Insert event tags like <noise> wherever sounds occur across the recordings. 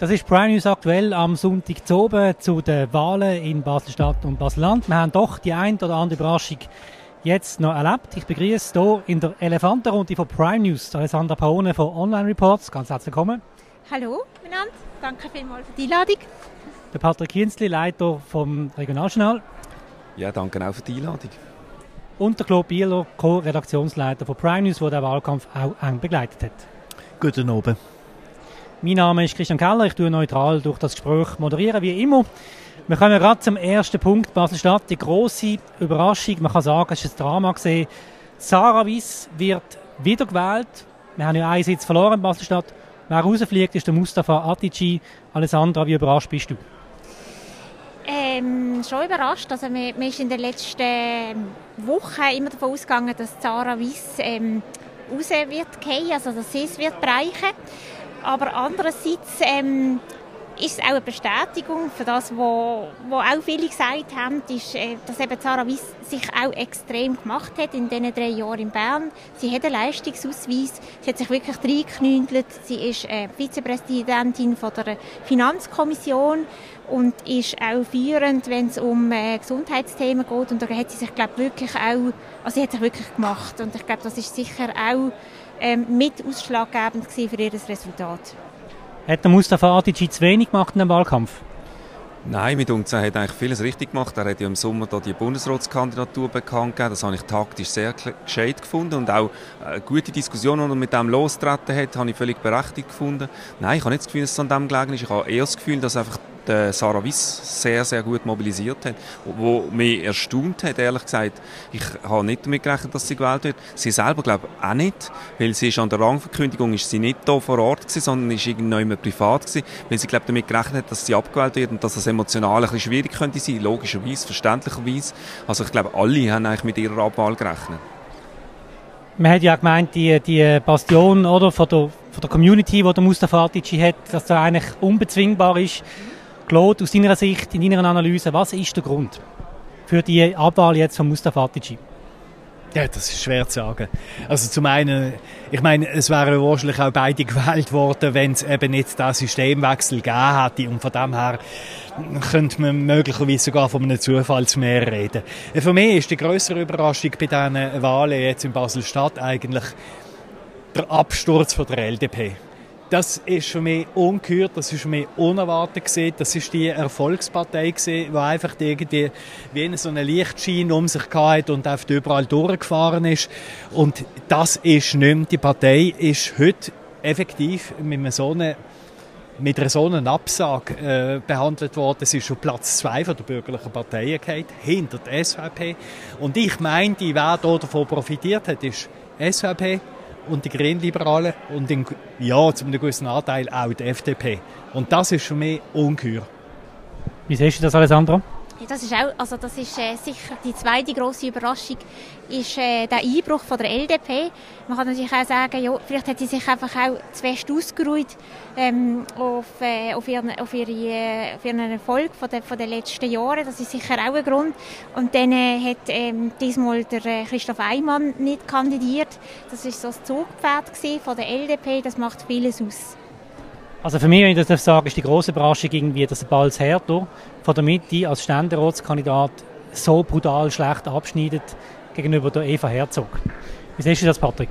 Das ist Prime News aktuell am Sonntag zu oben zu den Wahlen in Basel-Stadt und Basel-Land. Wir haben doch die ein oder andere Überraschung jetzt noch erlebt. Ich begrüße hier in der Elefantenrunde von Prime News Alessandra Paone von Online Reports. Ganz herzlich willkommen. Hallo miteinander. Danke vielmals für die Einladung. Der Patrick Kienzli, Leiter vom Regionaljournal. Ja, danke auch für die Einladung. Und der Claude Bieler, Co-Redaktionsleiter von Prime News, der den Wahlkampf auch eng begleitet hat. Guten Abend. Mein Name ist Christian Keller, ich tue neutral durch das Gespräch moderieren, wie immer. Wir kommen gerade zum ersten Punkt, Basel-Stadt, die große Überraschung, man kann sagen, es ist ein Drama gesehen. Sarah Wiss wird wiedergewählt. Wir haben ja einen Sitz verloren in Basel-Stadt. Wer rausfliegt, ist der Mustafa Atici. Alessandra, wie überrascht bist du? Ähm, schon überrascht. Also man ist in den letzten Wochen immer davon ausgegangen, dass Sarah Wiss ähm, raus wird gehen, also dass sie es wird bereichen. Aber andererseits ähm, ist es auch eine Bestätigung für das, was auch viele gesagt haben, ist, äh, dass eben Sarah Weiss sich auch extrem gemacht hat in diesen drei Jahren in Bern. Sie hat einen Leistungsausweis, sie hat sich wirklich reingeknündelt, sie ist äh, Vizepräsidentin von der Finanzkommission und ist auch führend, wenn es um äh, Gesundheitsthemen geht. Und da hat sie sich glaube wirklich auch, also sie hat sich wirklich gemacht. Und ich glaube, das ist sicher auch ähm, mit ausschlaggebend für ihr Resultat. Hat der Mustafa Adici zu wenig gemacht in dem Wahlkampf? Nein, mit uns hat eigentlich vieles richtig gemacht. Er hat ja im Sommer da die Bundesratskandidatur bekannt gegeben. Das habe ich taktisch sehr gescheit gefunden und auch eine gute Diskussion, die er mit dem losgetreten hat, habe ich völlig berechtigt gefunden. Nein, ich habe nicht das Gefühl, dass es an dem gelegen ist. Ich habe eher das Gefühl, dass einfach der Sarah Wiss sehr, sehr gut mobilisiert hat. Wo mich erstaunt hat, ehrlich gesagt. Ich habe nicht damit gerechnet, dass sie gewählt wird. Sie selber, glaube ich, auch nicht. Weil sie ist an der Rangverkündigung ist sie nicht hier vor Ort gewesen, sondern ist irgendwie privat gewesen. Weil sie, glaube damit gerechnet hat, dass sie abgewählt wird und dass das emotional ein bisschen schwierig könnte sein. Logischerweise, verständlicherweise. Also ich glaube, alle haben eigentlich mit ihrer Abwahl gerechnet. Man hat ja gemeint, die, die Bastion oder, von, der, von der Community, die der Mustafa Atici hat, dass das eigentlich unbezwingbar ist. Claude, aus deiner Sicht, in deiner Analyse, was ist der Grund für die Abwahl jetzt von Mustafa Atici? Ja, das ist schwer zu sagen. Also zum einen, ich meine, es wären wahrscheinlich auch beide gewählt worden, wenn es eben nicht den Systemwechsel gegeben hätte. Und von dem her könnte man möglicherweise sogar von einem Zufallsmeer reden. Für mich ist die größere Überraschung bei diesen Wahlen jetzt in Basel-Stadt eigentlich der Absturz von der LDP das ist für mich ungehört, das ist für mich unerwartet gewesen. Das ist die Erfolgspartei gewesen, die einfach irgendwie wie so eine Lichtschein um sich hatte und einfach überall durchgefahren ist. Und das ist nicht mehr. Die Partei ist heute effektiv mit so einer mit einer so einer Absage äh, behandelt worden. Es ist schon Platz zwei von der bürgerlichen Parteien gehabt, hinter der SVP. Und ich meine, die wer davon profitiert hat, ist SVP, und die Grünliberalen und in, ja, zu einem gewissen Anteil auch die FDP. Und das ist für mich ungeheuer. Wie siehst du das, Alessandro? Das ist auch, also das ist äh, sicher die zweite große Überraschung, ist äh, der Einbruch von der LDP. Man kann natürlich auch sagen, ja, vielleicht hat sie sich einfach auch zu fest ausgeruht ähm, auf, äh, auf, ihren, auf, ihre, äh, auf ihren Erfolg von den, von den letzten Jahren. Das ist sicher auch ein Grund. Und dann äh, hat ähm, diesmal der äh, Christoph Eimann nicht kandidiert. Das ist so das Zugpferd von der LDP. Das macht vieles aus. Also für mich, wenn ich das sagen ist die große Überraschung irgendwie, dass der Balz Herter von der Mitte als Ständeratskandidat so brutal schlecht abschneidet gegenüber der Eva Herzog. Wie siehst du das, Patrick?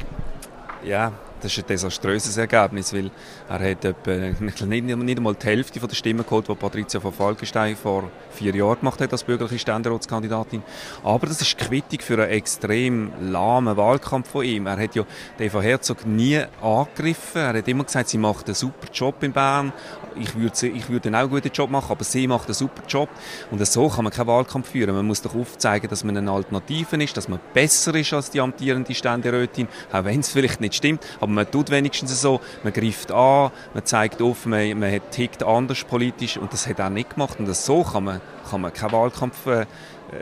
Ja, das ist ein desaströses Ergebnis, weil er hat etwa, nicht, nicht einmal die Hälfte von der Stimmen geholt, die Patricia von Falkenstein vor vier Jahren gemacht hat als bürgerliche Ständeratskandidatin. Aber das ist Quittung für einen extrem lahmen Wahlkampf von ihm. Er hat ja Eva Herzog nie angegriffen. Er hat immer gesagt, sie macht einen super Job in Bern. Ich würde, ich würde auch einen guten Job machen, aber sie macht einen super Job. Und so kann man keinen Wahlkampf führen. Man muss doch aufzeigen, dass man eine Alternative ist, dass man besser ist als die amtierende Ständerätin, auch wenn es vielleicht nicht stimmt. Aber man tut wenigstens so, man greift an, man zeigt auf, man, man tickt anders politisch und das hat er nicht gemacht. Und so kann man, kann man keinen Wahlkampf äh,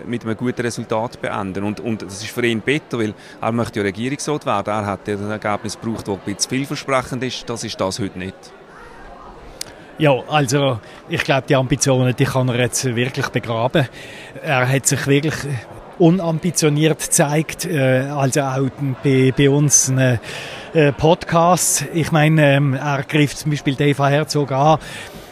mit einem guten Resultat beenden. Und, und das ist für ihn bitter, weil er möchte ja Regierungsrat werden. Er hat ein Ergebnis gebraucht, das ein bisschen vielversprechend ist. Das ist das heute nicht. Ja, also ich glaube, die Ambitionen, die kann er jetzt wirklich begraben. Er hat sich wirklich unambitioniert gezeigt, äh, also auch bei, bei uns eine äh, Podcasts. Ich meine, ähm, er greift zum Beispiel Eva Herzog an.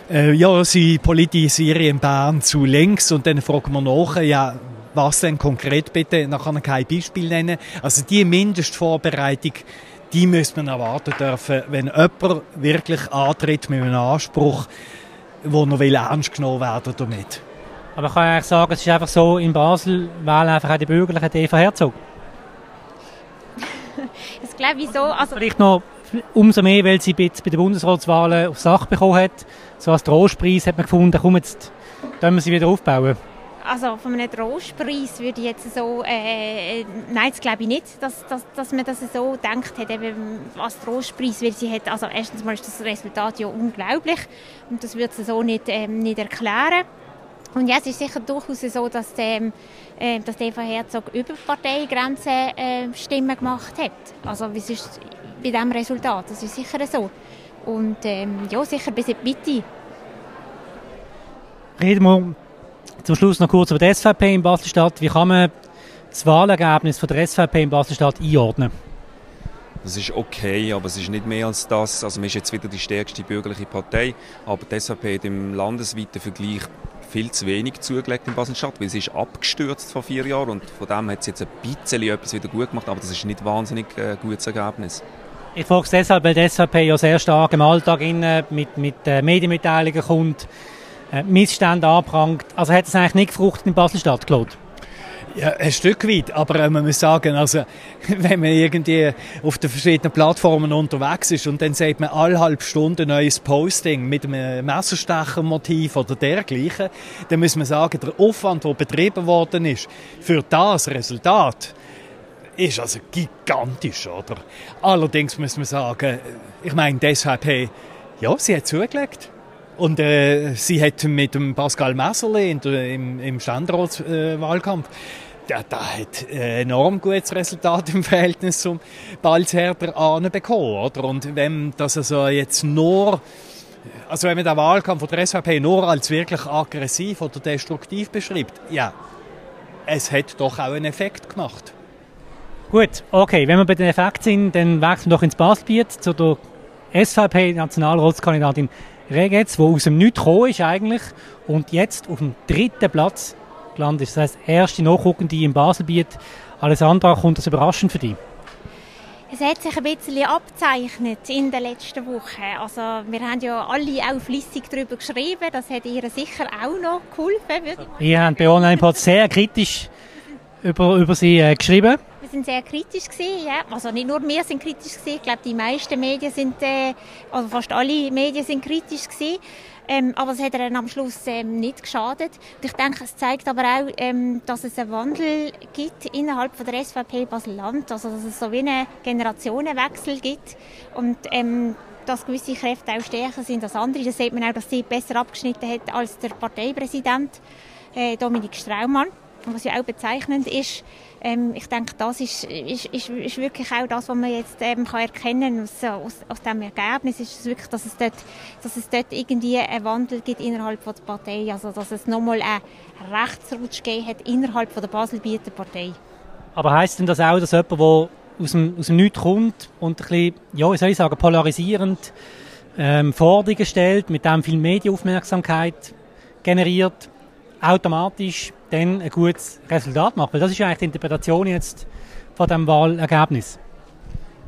Äh, ja, sie politisieren Bern zu links und dann fragen wir nach, ja, was denn konkret bitte? Dann kann er kein Beispiel nennen. Also die Mindestvorbereitung, die müsste man erwarten dürfen, wenn jemand wirklich antritt mit einem Anspruch, wo er will ernst genommen werden damit. Aber ich kann eigentlich sagen, es ist einfach so, in Basel wählen einfach auch die Bürgerlichen die Herzog. Das glaube ich so. Also Vielleicht noch umso mehr, weil sie bei den Bundesratswahlen auf Sache bekommen hat. So als Trostpreis hat man gefunden, komm, jetzt können wir sie wieder aufbauen. Also von einem Trostpreis würde ich jetzt so, äh, nein, das glaube ich nicht, dass, dass, dass man das so gedacht hat, eben als Trostpreis, weil sie hat, also erstens mal ist das Resultat ja unglaublich und das würde sie so nicht, ähm, nicht erklären. Und ja, es ist sicher durchaus so, dass, ähm, äh, dass Eva Herzog über Parteigrenzen äh, Stimmen gemacht hat. Also wie ist bei diesem Resultat, das ist sicher so. Und ähm, ja, sicher bis in die Mitte. Reden wir zum Schluss noch kurz über die SVP in Basel-Stadt. Wie kann man das Wahlergebnis von der SVP in Basel-Stadt einordnen? Das ist okay, aber es ist nicht mehr als das. Also man ist jetzt wieder die stärkste bürgerliche Partei, aber die SVP hat im landesweiten Vergleich viel zu wenig zugelegt in Basel-Stadt, weil sie ist abgestürzt vor vier Jahren und von dem hat sie jetzt ein bisschen etwas wieder gut gemacht, aber das ist nicht wahnsinnig äh, gutes Ergebnis. Ich frage es deshalb, weil die SVP ja sehr stark im Alltag mit, mit äh, Medienmitteilungen kommt, äh, Missstände anprangt. Also hat es eigentlich nicht gefruchtet in Basel-Stadt, Claude? Ja, ein Stück weit, aber äh, man muss sagen, also, <laughs> wenn man irgendwie auf den verschiedenen Plattformen unterwegs ist und dann sieht man alle halbe Stunde ein neues Posting mit einem Messerstechermotiv oder dergleichen, dann muss man sagen, der Aufwand, der betrieben worden ist, für das Resultat, ist also gigantisch, oder? Allerdings muss man sagen, ich meine, deshalb, hey, ja, sie hat zugelegt. Und äh, sie hat mit dem Pascal Messerli im, im Ständerratswahlkampf äh, der, der hat ein enorm gutes Resultat im Verhältnis zum Balzherder Ahne bekommen. Oder? Und wenn das also jetzt nur, also wenn man den Wahlkampf von der SVP nur als wirklich aggressiv oder destruktiv beschreibt, ja, es hat doch auch einen Effekt gemacht. Gut, okay, wenn wir bei den Effekten sind, dann wechseln wir doch ins Baselbiet zu der SVP-Nationalratskandidatin Regetz, wo aus dem Nichts gekommen ist eigentlich und jetzt auf dem dritten Platz gelandet ist. Das heißt, erste Nachrückende im Baselbiet. Alessandra, kommt das überraschend für dich? Es hat sich ein bisschen abzeichnet in den letzten Wochen. Also wir haben ja alle auch flüssig darüber geschrieben. Das hat ihr sicher auch noch geholfen. Ihr habt bei Online-Pod sehr kritisch über, über sie äh, geschrieben. Wir sind sehr kritisch gewesen, ja. Also nicht nur wir sind kritisch gewesen. Ich glaube, die meisten Medien sind, äh, also fast alle Medien sind kritisch gewesen. Ähm, aber es hat dann am Schluss ähm, nicht geschadet. Und ich denke, es zeigt aber auch, ähm, dass es einen Wandel gibt innerhalb von der SVP Basel-Land. Also, dass es so wie einen Generationenwechsel gibt. Und, ähm, dass gewisse Kräfte auch stärker sind als andere. Das sieht man auch, dass sie besser abgeschnitten hat als der Parteipräsident äh, Dominik Straumann was ja auch bezeichnend ist, ähm, ich denke, das ist, ist, ist, ist, wirklich auch das, was man jetzt ähm, kann erkennen aus, aus, aus dem Ergebnis, ist es wirklich, dass es, dort, dass es dort irgendwie einen Wandel gibt innerhalb von der Partei, also dass es nochmal einen Rechtsrutsch gegeben hat innerhalb von der Baselbieter Partei. Aber heisst denn das auch, dass jemand, der aus dem, aus dem Nichts kommt und ein bisschen, ja, wie soll ich sagen, polarisierend ähm, Forderungen stellt, mit dem viel Medienaufmerksamkeit generiert, automatisch dann ein gutes Resultat macht. Weil das ist eigentlich die Interpretation jetzt von dem Wahlergebnis.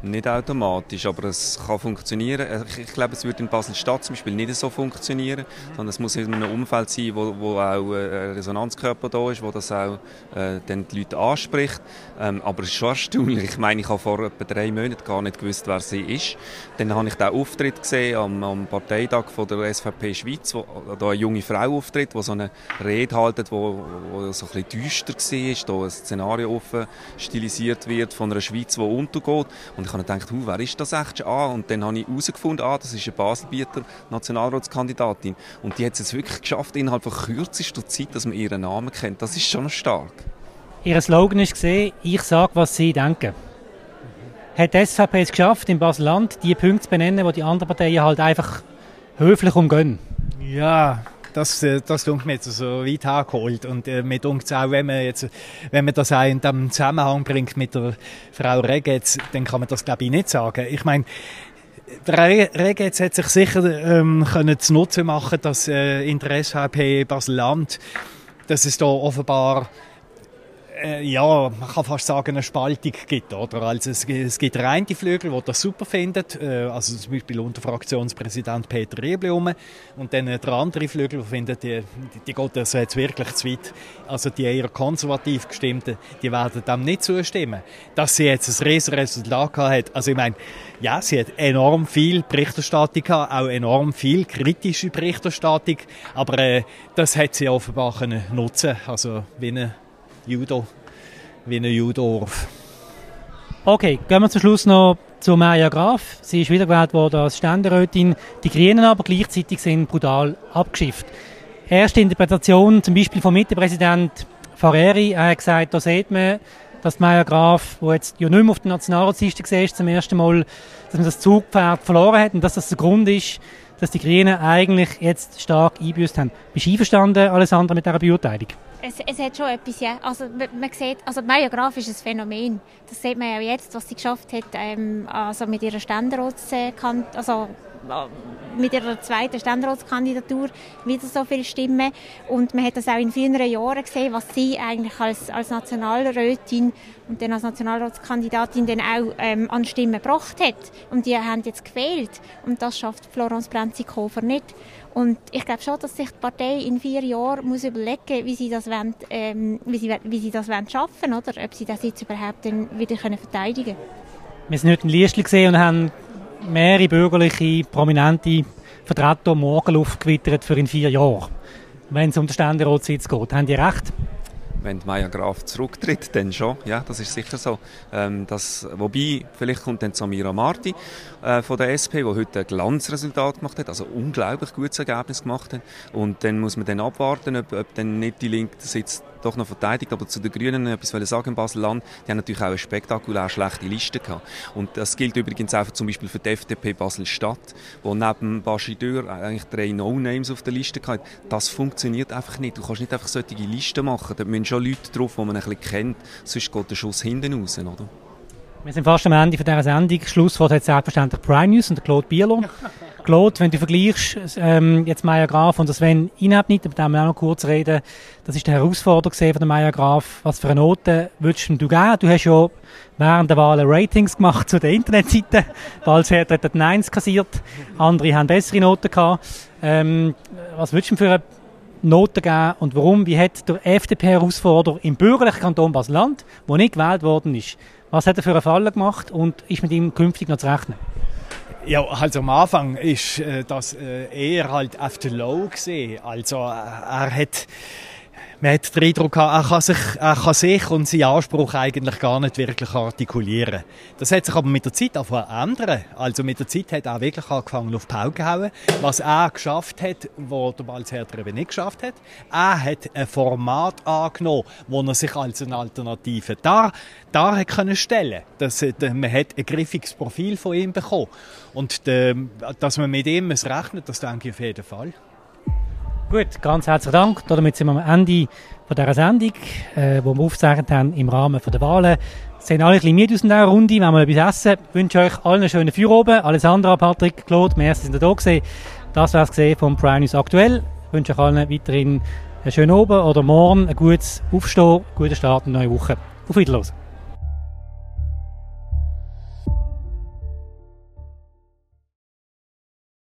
Nicht automatisch, aber es kann funktionieren. Äh, ich, ich glaube, es wird in Basel-Stadt zum Beispiel nicht so funktionieren, sondern es muss in einem Umfeld sein, wo, wo auch äh, ein Resonanzkörper da ist, wo das auch äh, dann die Leute anspricht. Ähm, aber es ist schon erstaunlich. Ich meine, ich habe vor etwa drei Monaten gar nicht gewusst, wer sie ist. Dann habe ich den Auftritt gesehen am, am Parteitag von der SVP Schweiz, wo da eine junge Frau auftritt, die so eine Rede haltet, wo, wo so ein bisschen düster war, da ein Szenario offen stilisiert wird von einer Schweiz, die untergeht. Und ich habe gedacht, wer ist das echt? Ah, und dann habe ich herausgefunden, ah, das ist eine Baselbieter Nationalratskandidatin. Und die hat es wirklich geschafft, innerhalb von kürzester Zeit, dass man ihren Namen kennt. Das ist schon stark. Ihr Slogan ist gesehen, ich sage, was Sie denken. Hat die SVP es geschafft, in Basel-Land die Punkte zu benennen, die die anderen Parteien halt einfach höflich umgehen? Ja, das, äh, das tut mir jetzt so weit hergeholt. Und äh, mir dunkt auch, wenn man jetzt, wenn man das auch in dem Zusammenhang bringt mit der Frau Regetz, dann kann man das glaube ich nicht sagen. Ich meine, der Regetz hat sich sicher ähm, können zu Nutzen machen, dass äh, in der SVP Basel-Land, dass es da offenbar äh, ja, man kann fast sagen, eine Spaltung gibt. Oder? Also es, es gibt reine Flügel, die das super finden, äh, also zum Beispiel unter Fraktionspräsident Peter Rieblum und dann der andere Flügel, die finden, die, die, die geht das jetzt wirklich zu weit. Also die eher konservativ gestimmten, die werden dem nicht zustimmen. Dass sie jetzt ein riesiges Resultat gehabt hat, also ich meine, ja, sie hat enorm viel Berichterstattung gehabt, auch enorm viel kritische Berichterstattung, aber äh, das hat sie offenbar können nutzen, also wie eine Judo, wie ein Judorf. Okay, gehen wir zum Schluss noch zu Maja Graf. Sie ist wiedergewählt worden als Ständerätin. Die Grünen aber gleichzeitig sind brutal abgeschifft. Erste Interpretation zum Beispiel vom Mittepräsident Fareri, er hat gesagt, da sieht man, dass Maja Graf, wo jetzt ja nicht mehr auf der Nationalratsliste war, zum ersten Mal, dass man das Zugpferd verloren hat und dass das der Grund ist, dass die Grünen eigentlich jetzt stark eingebüßt haben. Bist du einverstanden, Alessandra, mit dieser Beurteilung? Es, es hat schon etwas, ja. Also man, sieht, also Maya Graf ist ein Phänomen. Das sieht man ja jetzt, was sie geschafft hat, ähm, also mit ihrer Ständerats, also äh, mit ihrer zweiten Ständeratskandidatur wieder so viele Stimmen. Und man hat das auch in vielen Jahren gesehen, was sie eigentlich als, als Nationalrätin und dann als Nationalratskandidatin dann auch ähm, an Stimmen gebracht hat. Und die haben jetzt gewählt. Und das schafft Florence Brenzikofer nicht. Und ich glaube schon, dass sich die Partei in vier Jahren muss überlegen, wie sie das wollen, ähm, wie sie, wie sie das wollen schaffen, oder ob sie das jetzt überhaupt dann wieder können verteidigen. Wir sind heute in Liestl gesehen und haben mehrere bürgerliche, prominente Vertreter Morgenluft gewittert für in vier Jahren, wenn es um den Ständeratssitz geht. Haben die recht? wenn Maya Graf zurücktritt, dann schon. Ja, das ist sicher so. Ähm, das, wobei, vielleicht kommt dann Samira Marti äh, von der SP, die heute ein Glanzresultat gemacht hat, also unglaublich gutes Ergebnis gemacht hat. Und dann muss man dann abwarten, ob, ob dann nicht die Linke Sitz doch noch verteidigt. Aber zu den Grünen etwas wollen sagen im Basel-Land, die haben natürlich auch eine spektakulär schlechte Liste gehabt. Und das gilt übrigens auch zum Beispiel für die FDP Basel-Stadt, wo neben Bashideur eigentlich drei No-Names auf der Liste hatten. Das funktioniert einfach nicht. Du kannst nicht einfach solche Listen machen. Da müssen schon Leute drauf, die man ein bisschen kennt, sonst geht der Schuss hinten raus, oder? Wir sind fast am Ende von dieser Sendung. Schlusswort hat selbstverständlich Prime News und Claude Bierlo. <laughs> Claude, wenn du vergleichst, ähm, jetzt Maya Graf und Sven Inhabnit, mit dem wir auch noch kurz reden, das ist die Herausforderung von der Maya Graf. Was für eine Note würdest du geben? Du hast ja während der Wahlen Ratings gemacht zu den Internetseiten. Walzherr hat den 1 kassiert, andere haben bessere Noten gehabt. Ähm, was würdest du für eine Noten geben und warum? Wie hat der FDP-Herausforderer im bürgerlichen Kanton Basel-Land, der nicht gewählt worden ist, was hat er für einen Fall gemacht und ist mit ihm künftig noch zu rechnen? Ja, also am Anfang ist äh, das äh, eher halt auf der Low gesehen. Also äh, er hat man hat den Eindruck er kann, sich, er kann sich und seinen Anspruch eigentlich gar nicht wirklich artikulieren. Das hat sich aber mit der Zeit auch ändern. Also mit der Zeit hat er wirklich angefangen auf die Pauke gehauen. Was er geschafft hat, was der Balzherter eben nicht geschafft hat. Er hat ein Format angenommen, wo er sich als eine Alternative da, da hat können stellen. Das, man hat ein griffiges Profil von ihm bekommen. Und dass man mit ihm rechnet, das denke ich auf jeden Fall. Gut, ganz herzlichen Dank. Damit sind wir am Ende von dieser Sendung, äh, wo wir aufgezeichnet haben im Rahmen der Wahlen. Sehen alle ein bisschen müde aus dieser Runde, wenn wir etwas essen. Ich wünsche euch allen einen schönen Feierabend. Alessandra, Patrick, Claude, merci sind da gewesen. Das war es vom Prime News aktuell. Ich wünsche euch allen weiterhin einen schönen Abend oder morgen ein gutes Aufstehen, guten Start in die neue Woche. Auf Wiedersehen.